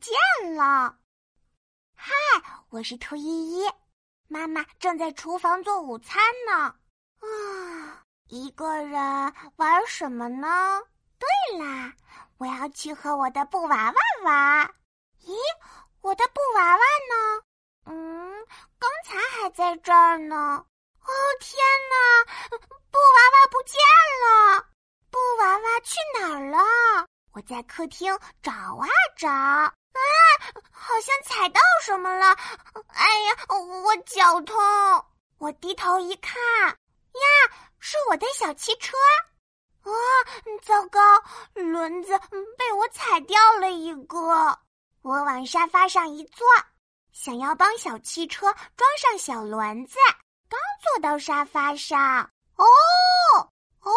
见了。嗨，我是兔依依，妈妈正在厨房做午餐呢。啊，一个人玩什么呢？对啦，我要去和我的布娃娃玩。咦，我的布娃娃呢？嗯，刚才还在这儿呢。哦，天哪，布娃娃不见了！布娃娃去哪儿了？我在客厅找啊找，啊，好像踩到什么了！哎呀，我脚痛。我低头一看，呀，是我的小汽车。啊，糟糕，轮子被我踩掉了一个。我往沙发上一坐，想要帮小汽车装上小轮子，刚坐到沙发上，哦哦。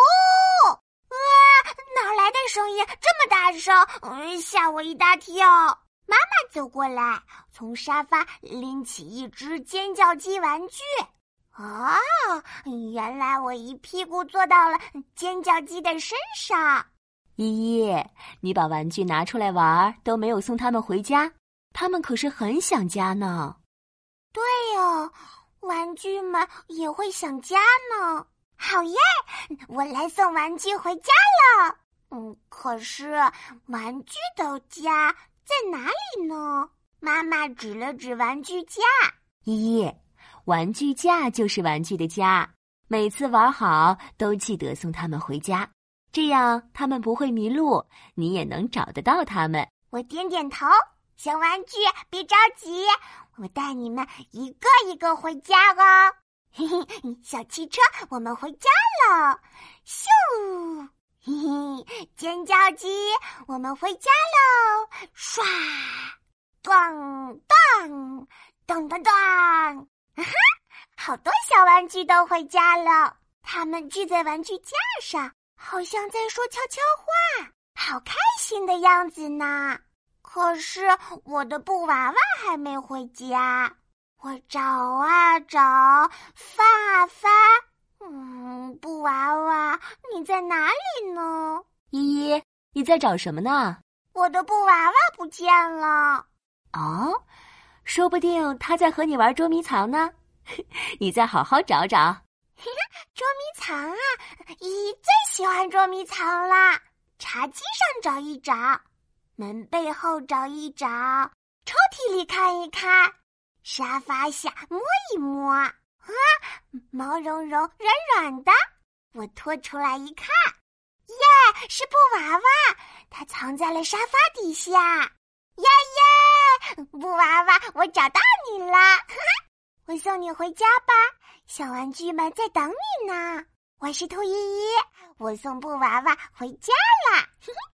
声音这么大声？嗯，吓我一大跳。妈妈走过来，从沙发拎起一只尖叫鸡玩具。啊，原来我一屁股坐到了尖叫鸡的身上。依依，你把玩具拿出来玩，都没有送他们回家，他们可是很想家呢。对哦，玩具们也会想家呢。好耶，我来送玩具回家了。嗯，可是玩具的家在哪里呢？妈妈指了指玩具架。依依，玩具架就是玩具的家。每次玩好都记得送他们回家，这样他们不会迷路，你也能找得到他们。我点点头。小玩具，别着急，我带你们一个一个回家哦。嘿嘿，小汽车，我们回家了。咻。嘿嘿，尖叫鸡，我们回家喽！唰，咚咚咚咚咚，哈哈，好多小玩具都回家了。他们聚在玩具架上，好像在说悄悄话，好开心的样子呢。可是我的布娃娃还没回家，我找啊找，翻啊翻。嗯，布娃娃，你在哪里呢？依依，你在找什么呢？我的布娃娃不见了。哦，说不定他在和你玩捉迷藏呢。你再好好找找。捉迷藏啊，依依最喜欢捉迷藏啦！茶几上找一找，门背后找一找，抽屉里看一看，沙发下摸一摸。啊，毛茸茸、软软的，我拖出来一看，耶，是布娃娃，它藏在了沙发底下。耶耶，布娃娃，我找到你了，我送你回家吧，小玩具们在等你呢。我是兔依依，我送布娃娃回家啦。